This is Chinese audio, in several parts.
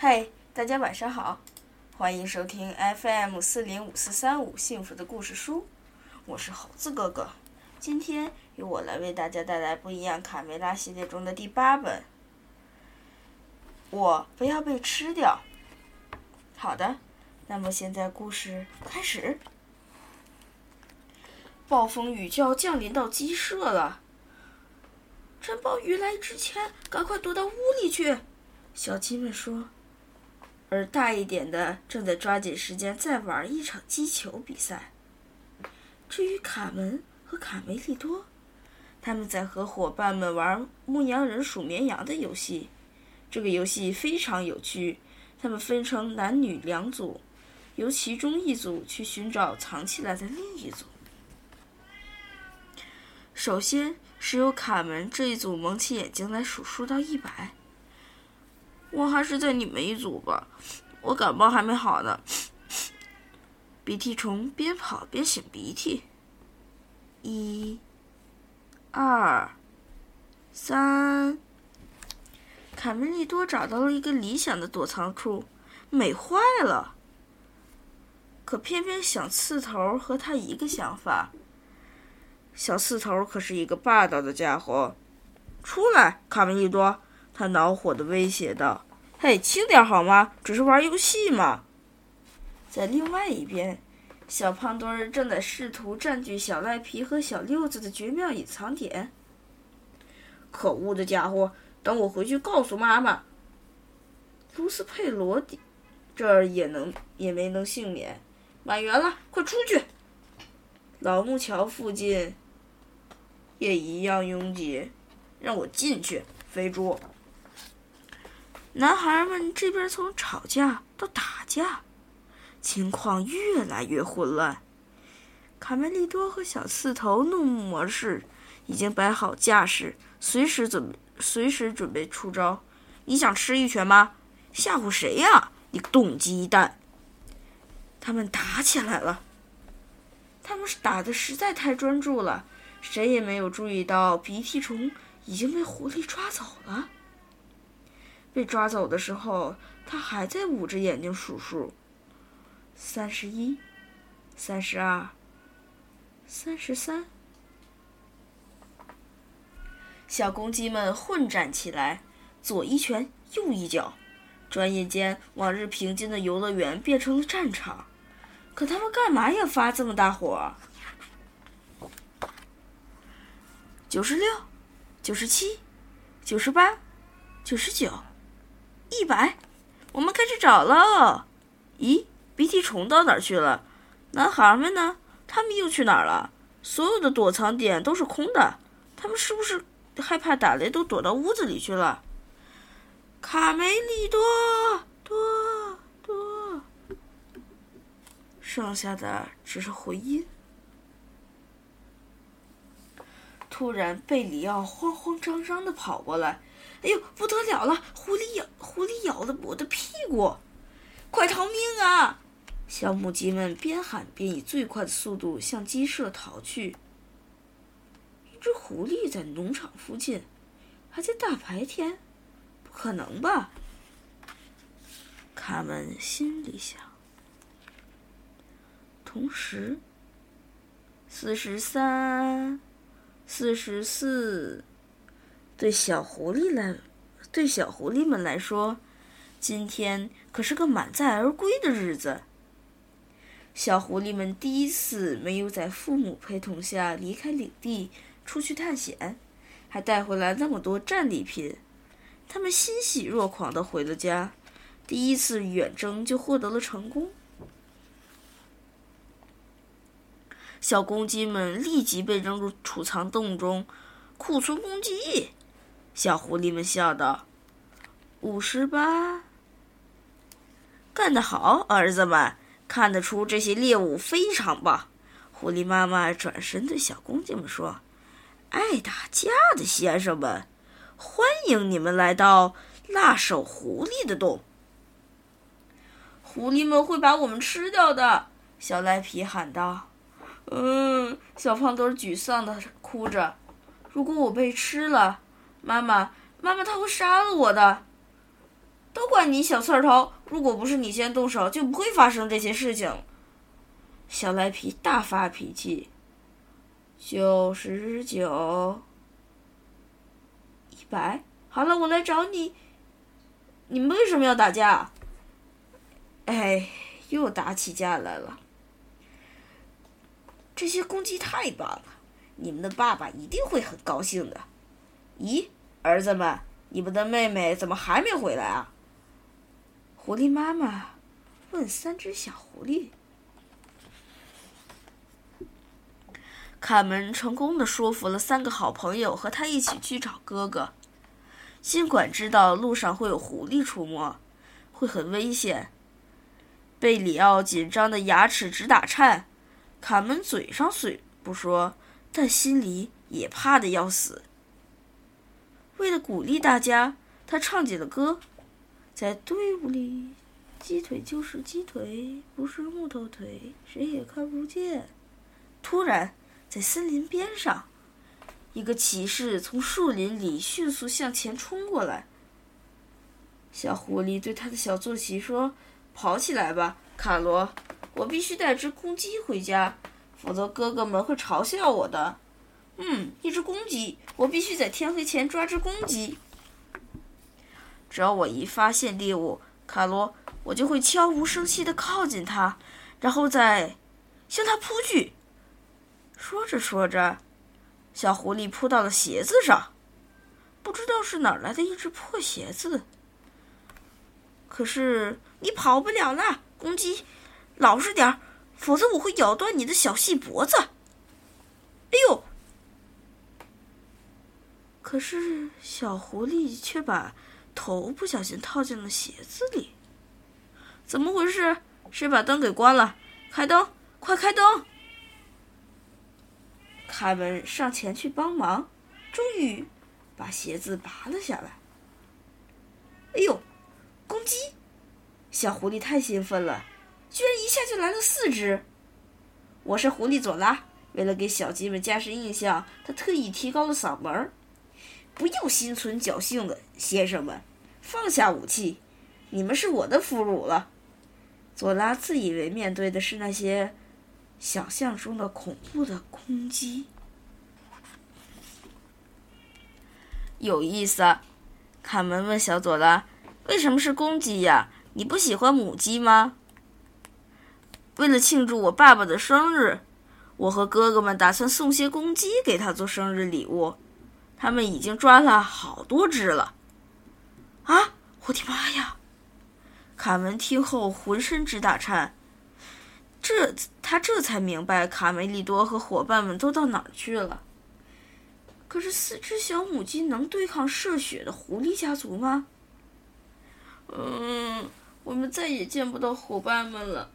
嗨，大家晚上好，欢迎收听 FM 四零五四三五幸福的故事书，我是猴子哥哥。今天由我来为大家带来不一样卡梅拉系列中的第八本。我不要被吃掉。好的，那么现在故事开始。暴风雨就要降临到鸡舍了。趁暴雨来之前，赶快躲到屋里去。小鸡们说。而大一点的正在抓紧时间再玩一场击球比赛。至于卡门和卡梅利多，他们在和伙伴们玩牧羊人数绵羊的游戏。这个游戏非常有趣。他们分成男女两组，由其中一组去寻找藏起来的另一组。首先是由卡门这一组蒙起眼睛来数数到一百。我还是在你们一组吧，我感冒还没好呢。鼻涕虫边跑边擤鼻涕。一、二、三。卡梅利多找到了一个理想的躲藏处，美坏了。可偏偏小刺头和他一个想法。小刺头可是一个霸道的家伙，出来，卡梅利多！他恼火的威胁道：“嘿，轻点好吗？只是玩游戏嘛。”在另外一边，小胖墩儿正在试图占据小赖皮和小六子的绝妙隐藏点。可恶的家伙！等我回去告诉妈妈。卢斯佩罗迪这儿也能也没能幸免。满员了，快出去！老木桥附近。也一样拥挤，让我进去，肥猪！男孩们这边从吵架到打架，情况越来越混乱。卡梅利多和小刺头怒目模式已经摆好架势，随时准随时准备出招。你想吃一拳吗？吓唬谁呀？你个冻鸡蛋！他们打起来了，他们是打的实在太专注了。谁也没有注意到，鼻涕虫已经被狐狸抓走了。被抓走的时候，他还在捂着眼睛数数：三十一、三十二、三十三。小公鸡们混战起来，左一拳，右一脚。转眼间，往日平静的游乐园变成了战场。可他们干嘛要发这么大火？九十六，九十七，九十八，九十九，一百，我们开始找喽！咦，鼻涕虫到哪儿去了？男孩们呢？他们又去哪儿了？所有的躲藏点都是空的，他们是不是害怕打雷，都躲到屋子里去了？卡梅利多，多多，剩下的只是回音。突然，贝里奥慌慌张张的跑过来，“哎呦，不得了了！狐狸咬，狐狸咬了我的屁股！快逃命啊！”小母鸡们边喊边以最快的速度向鸡舍逃去。一只狐狸在农场附近，还在大白天？不可能吧？卡门心里想。同时，四十三。四十四，对小狐狸来，对小狐狸们来说，今天可是个满载而归的日子。小狐狸们第一次没有在父母陪同下离开领地出去探险，还带回来那么多战利品，他们欣喜若狂地回了家。第一次远征就获得了成功。小公鸡们立即被扔入储藏洞中，库存公鸡。小狐狸们笑道：“五十八，干得好，儿子们！看得出这些猎物非常棒。”狐狸妈妈转身对小公鸡们说：“爱打架的先生们，欢迎你们来到辣手狐狸的洞。狐狸们会把我们吃掉的。”小赖皮喊道。嗯，小胖墩沮丧的哭着。如果我被吃了，妈妈，妈妈他会杀了我的。都怪你小刺头！如果不是你先动手，就不会发生这些事情。小赖皮大发脾气。九十九，一百，好了，我来找你。你们为什么要打架？哎，又打起架来了。这些公鸡太棒了，你们的爸爸一定会很高兴的。咦，儿子们，你们的妹妹怎么还没回来啊？狐狸妈妈问三只小狐狸。卡门成功的说服了三个好朋友和他一起去找哥哥。尽管知道路上会有狐狸出没，会很危险，贝里奥紧张的牙齿直打颤。卡门嘴上虽不说，但心里也怕的要死。为了鼓励大家，他唱起了歌。在队伍里，鸡腿就是鸡腿，不是木头腿，谁也看不见。突然，在森林边上，一个骑士从树林里迅速向前冲过来。小狐狸对他的小坐骑说：“跑起来吧，卡罗！我必须带只公鸡回家，否则哥哥们会嘲笑我的。”嗯，一只公鸡，我必须在天黑前抓只公鸡。只要我一发现猎物，卡罗，我就会悄无声息地靠近它，然后再向它扑去。说着说着，小狐狸扑到了鞋子上，不知道是哪来的一只破鞋子。可是你跑不了了，公鸡，老实点儿，否则我会咬断你的小细脖子。哎呦！可是小狐狸却把。头不小心套进了鞋子里，怎么回事？谁把灯给关了？开灯，快开灯！凯文上前去帮忙，终于把鞋子拔了下来。哎呦，公鸡！小狐狸太兴奋了，居然一下就来了四只。我是狐狸佐拉，为了给小鸡们加深印象，他特意提高了嗓门儿。不要心存侥幸的先生们，放下武器，你们是我的俘虏了。佐拉自以为面对的是那些想象中的恐怖的公鸡。有意思，卡门问小佐拉：“为什么是公鸡呀？你不喜欢母鸡吗？”为了庆祝我爸爸的生日，我和哥哥们打算送些公鸡给他做生日礼物。他们已经抓了好多只了，啊！我的妈呀！卡门听后浑身直打颤。这他这才明白卡梅利多和伙伴们都到哪儿去了。可是四只小母鸡能对抗嗜血的狐狸家族吗？嗯，我们再也见不到伙伴们了。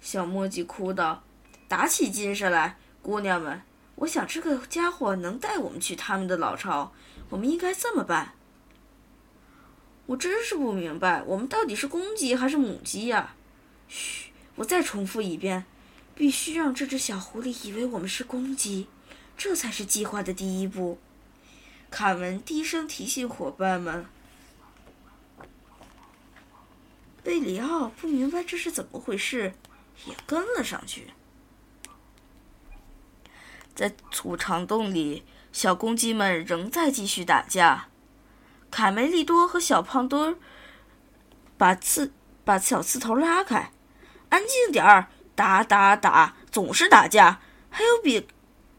小墨迹哭道：“打起精神来，姑娘们！”我想这个家伙能带我们去他们的老巢，我们应该这么办。我真是不明白，我们到底是公鸡还是母鸡呀？嘘，我再重复一遍，必须让这只小狐狸以为我们是公鸡，这才是计划的第一步。卡文低声提醒伙伴们。贝里奥不明白这是怎么回事，也跟了上去。在储藏洞里，小公鸡们仍在继续打架。卡梅利多和小胖墩儿把刺把小刺头拉开，安静点儿！打打打，总是打架。还有比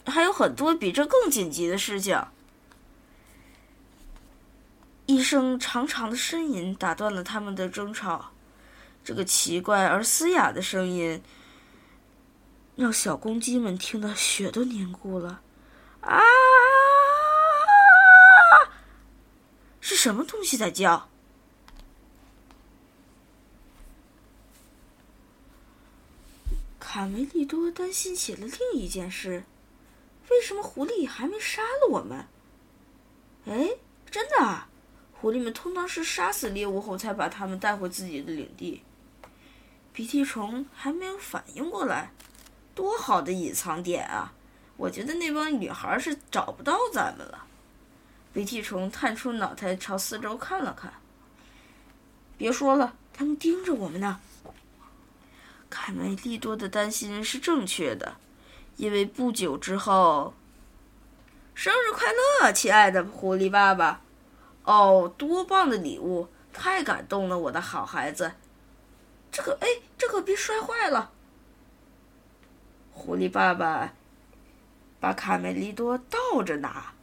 还有很多比这更紧急的事情。一声长长的呻吟打断了他们的争吵。这个奇怪而嘶哑的声音。让小公鸡们听得血都凝固了，啊！是什么东西在叫？卡梅利多担心起了另一件事：为什么狐狸还没杀了我们？哎，真的啊！狐狸们通常是杀死猎物后才把它们带回自己的领地。鼻涕虫还没有反应过来。多好的隐藏点啊！我觉得那帮女孩是找不到咱们了。鼻涕虫探出脑袋朝四周看了看。别说了，他们盯着我们呢。卡梅利多的担心是正确的，因为不久之后，生日快乐，亲爱的狐狸爸爸！哦，多棒的礼物！太感动了，我的好孩子。这个，哎，这可别摔坏了。狐狸爸爸把卡梅利多倒着拿。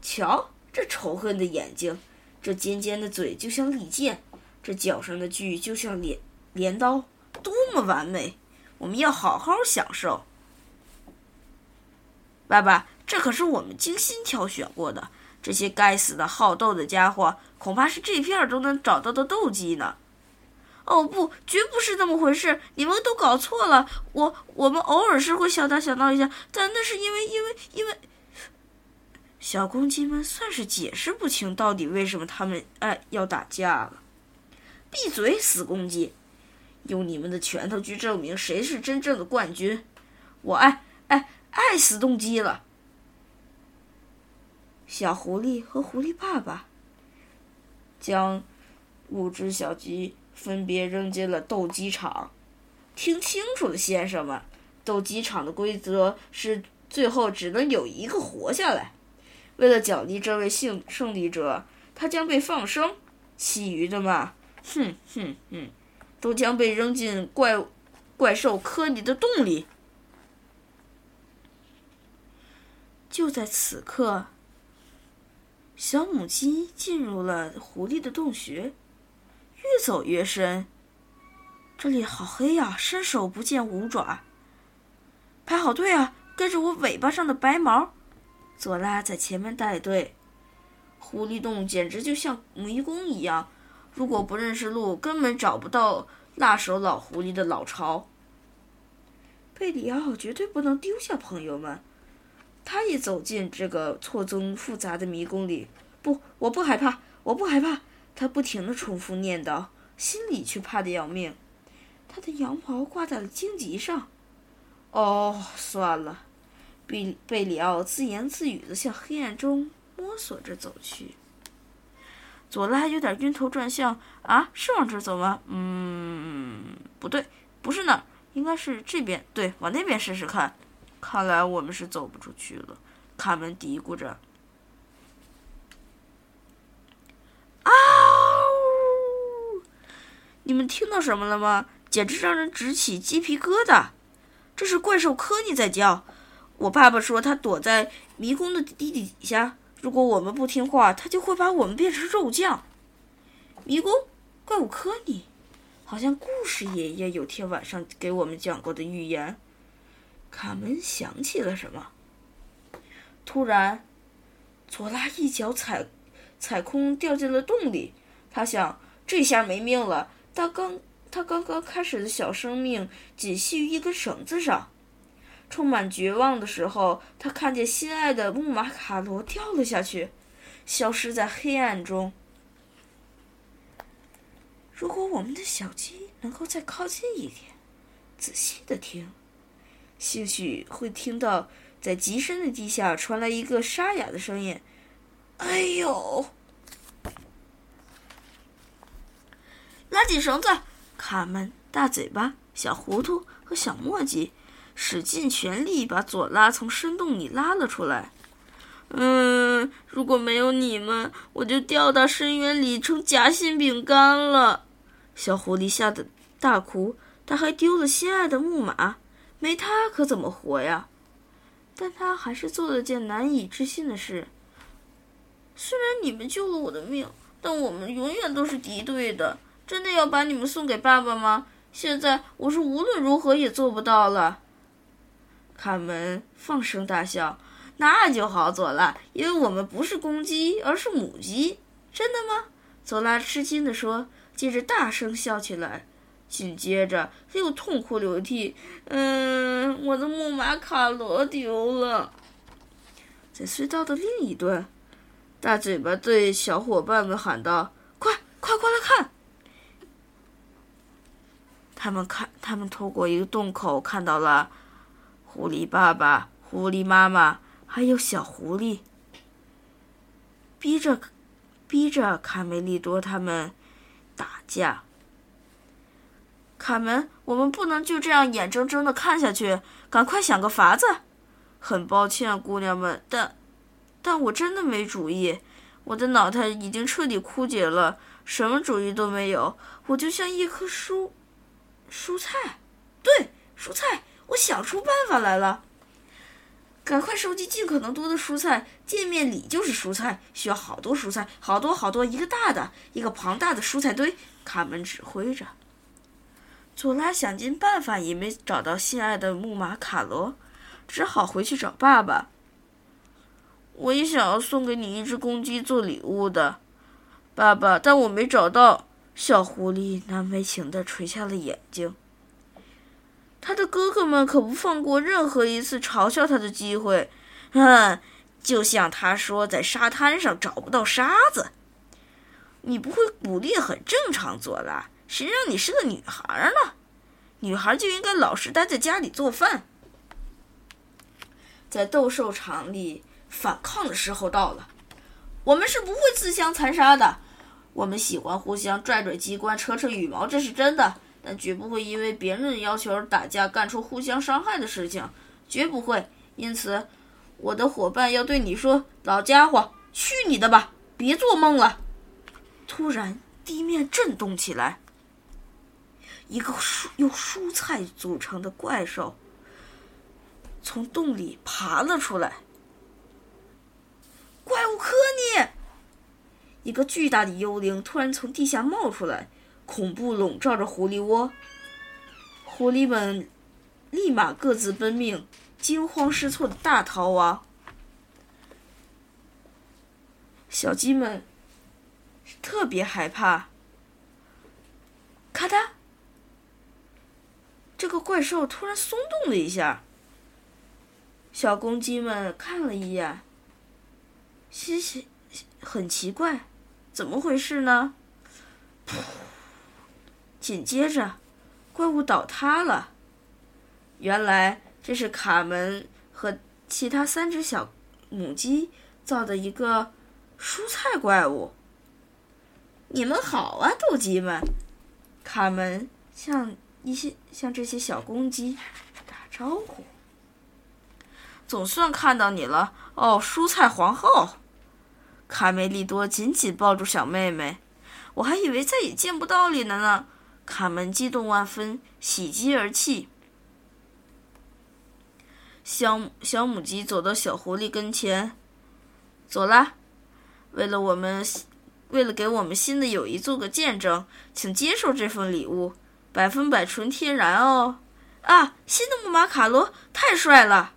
瞧，这仇恨的眼睛，这尖尖的嘴就像利剑，这脚上的锯就像镰镰刀，多么完美！我们要好好享受。爸爸，这可是我们精心挑选过的。这些该死的好斗的家伙，恐怕是这片儿都能找到的斗鸡呢。哦不，绝不是那么回事，你们都搞错了。我我们偶尔是会小打小闹一下，但那是因为因为因为小公鸡们算是解释不清到底为什么他们哎要打架了。闭嘴，死公鸡！用你们的拳头去证明谁是真正的冠军。我爱爱爱死动鸡了。小狐狸和狐狸爸爸将五只小鸡分别扔进了斗鸡场。听清楚了，先生们，斗鸡场的规则是最后只能有一个活下来。为了奖励这位胜胜利者，他将被放生，其余的嘛，哼哼哼，都将被扔进怪怪兽科尼的洞里。就在此刻。小母鸡进入了狐狸的洞穴，越走越深。这里好黑呀，伸手不见五爪。排好队啊，跟着我尾巴上的白毛。佐拉在前面带队。狐狸洞简直就像迷宫一样，如果不认识路，根本找不到辣手老狐狸的老巢。贝里奥绝对不能丢下朋友们。他也走进这个错综复杂的迷宫里。不，我不害怕，我不害怕。他不停地重复念叨，心里却怕得要命。他的羊毛挂在了荆棘上。哦，算了。贝贝里奥自言自语地向黑暗中摸索着走去。佐拉有点晕头转向。啊，是往这走吗？嗯，不对，不是那儿，应该是这边。对，往那边试试看。看来我们是走不出去了，卡门嘀咕着。啊呜！你们听到什么了吗？简直让人直起鸡皮疙瘩！这是怪兽科尼在叫。我爸爸说他躲在迷宫的地底下，如果我们不听话，他就会把我们变成肉酱。迷宫，怪物科尼，好像故事爷爷有天晚上给我们讲过的预言。卡门想起了什么，突然，佐拉一脚踩踩空，掉进了洞里。他想，这下没命了。他刚他刚刚开始的小生命仅系于一根绳子上。充满绝望的时候，他看见心爱的木马卡罗掉了下去，消失在黑暗中。如果我们的小鸡能够再靠近一点，仔细的听。兴许会听到在极深的地下传来一个沙哑的声音：“哎呦！”拉紧绳子，卡门、大嘴巴、小糊涂和小墨迹使尽全力把佐拉从深洞里拉了出来。嗯，如果没有你们，我就掉到深渊里成夹心饼干了。小狐狸吓得大哭，他还丢了心爱的木马。没他可怎么活呀？但他还是做了件难以置信的事。虽然你们救了我的命，但我们永远都是敌对的。真的要把你们送给爸爸吗？现在我是无论如何也做不到了。卡门放声大笑：“那就好，佐拉，因为我们不是公鸡，而是母鸡。”真的吗？佐拉吃惊地说，接着大声笑起来。紧接着，他又痛哭流涕。嗯，我的木马卡罗丢了。在隧道的另一端，大嘴巴对小伙伴们喊道：“快，快过来看！”他们看，他们透过一个洞口看到了狐狸爸爸、狐狸妈妈还有小狐狸，逼着，逼着卡梅利多他们打。架。卡门，我们不能就这样眼睁睁的看下去，赶快想个法子。很抱歉，姑娘们，但，但我真的没主意。我的脑袋已经彻底枯竭了，什么主意都没有。我就像一棵树，蔬菜，对，蔬菜。我想出办法来了。赶快收集尽可能多的蔬菜，见面礼就是蔬菜，需要好多蔬菜，好多好多，一个大的，一个庞大的蔬菜堆。卡门指挥着。佐拉想尽办法也没找到心爱的木马卡罗，只好回去找爸爸。我也想要送给你一只公鸡做礼物的，爸爸，但我没找到。小狐狸难为情地垂下了眼睛。他的哥哥们可不放过任何一次嘲笑他的机会，哼，就像他说在沙滩上找不到沙子。你不会鼓励很正常，佐拉。谁让你是个女孩呢？女孩就应该老实待在家里做饭。在斗兽场里反抗的时候到了，我们是不会自相残杀的。我们喜欢互相拽拽机关、扯扯羽毛，这是真的。但绝不会因为别人的要求打架，干出互相伤害的事情，绝不会。因此，我的伙伴要对你说：“老家伙，去你的吧，别做梦了！”突然，地面震动起来，一个蔬由蔬菜组成的怪兽从洞里爬了出来。怪物科尼，一个巨大的幽灵突然从地下冒出来。恐怖笼罩着狐狸窝，狐狸们立马各自奔命，惊慌失措的大逃亡。小鸡们特别害怕。咔嗒，这个怪兽突然松动了一下。小公鸡们看了一眼，嘻嘻，很奇怪，怎么回事呢？紧接着，怪物倒塌了。原来这是卡门和其他三只小母鸡造的一个蔬菜怪物。你们好啊，斗鸡们！卡门向一些向这些小公鸡打招呼。总算看到你了，哦，蔬菜皇后！卡梅利多紧紧抱住小妹妹，我还以为再也见不到你了呢。卡门激动万分，喜极而泣。小小母鸡走到小狐狸跟前，走啦！为了我们，为了给我们新的友谊做个见证，请接受这份礼物，百分百纯天然哦！啊，新的木马卡罗太帅了！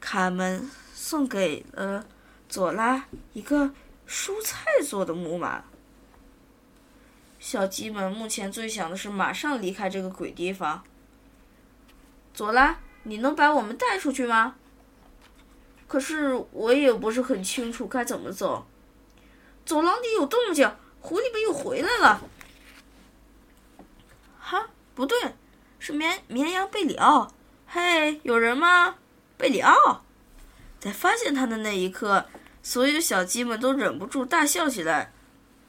卡门送给了佐拉一个蔬菜做的木马。小鸡们目前最想的是马上离开这个鬼地方。佐拉，你能把我们带出去吗？可是我也不是很清楚该怎么走。走廊里有动静，狐狸们又回来了。哈，不对，是绵绵羊贝里奥。嘿，有人吗？贝里奥！在发现他的那一刻，所有小鸡们都忍不住大笑起来。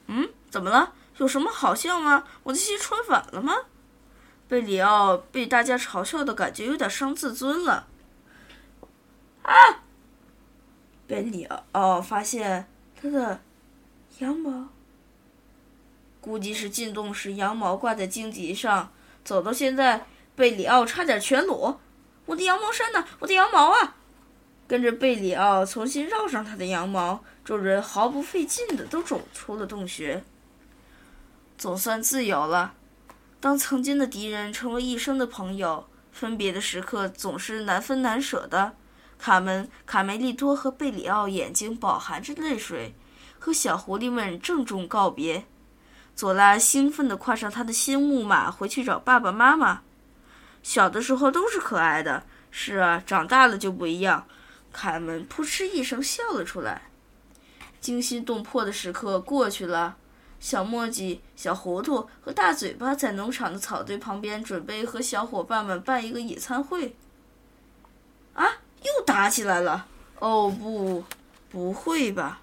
嗯，怎么了？有什么好笑吗？我的鞋穿反了吗？贝里奥被大家嘲笑的感觉有点伤自尊了。啊！贝里奥发现他的羊毛，估计是进洞时羊毛挂在荆棘上。走到现在，贝里奥差点全裸。我的羊毛衫呢？我的羊毛啊！跟着贝里奥重新绕上他的羊毛，众人毫不费劲的都走出了洞穴。总算自由了。当曾经的敌人成为一生的朋友，分别的时刻总是难分难舍的。卡门、卡梅利多和贝里奥眼睛饱含着泪水，和小狐狸们郑重告别。佐拉兴奋地跨上他的新木马，回去找爸爸妈妈。小的时候都是可爱的，是啊，长大了就不一样。卡门扑哧一声笑了出来。惊心动魄的时刻过去了。小墨迹、小糊涂和大嘴巴在农场的草堆旁边，准备和小伙伴们办一个野餐会。啊！又打起来了！哦不，不会吧？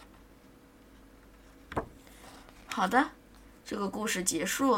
好的，这个故事结束了。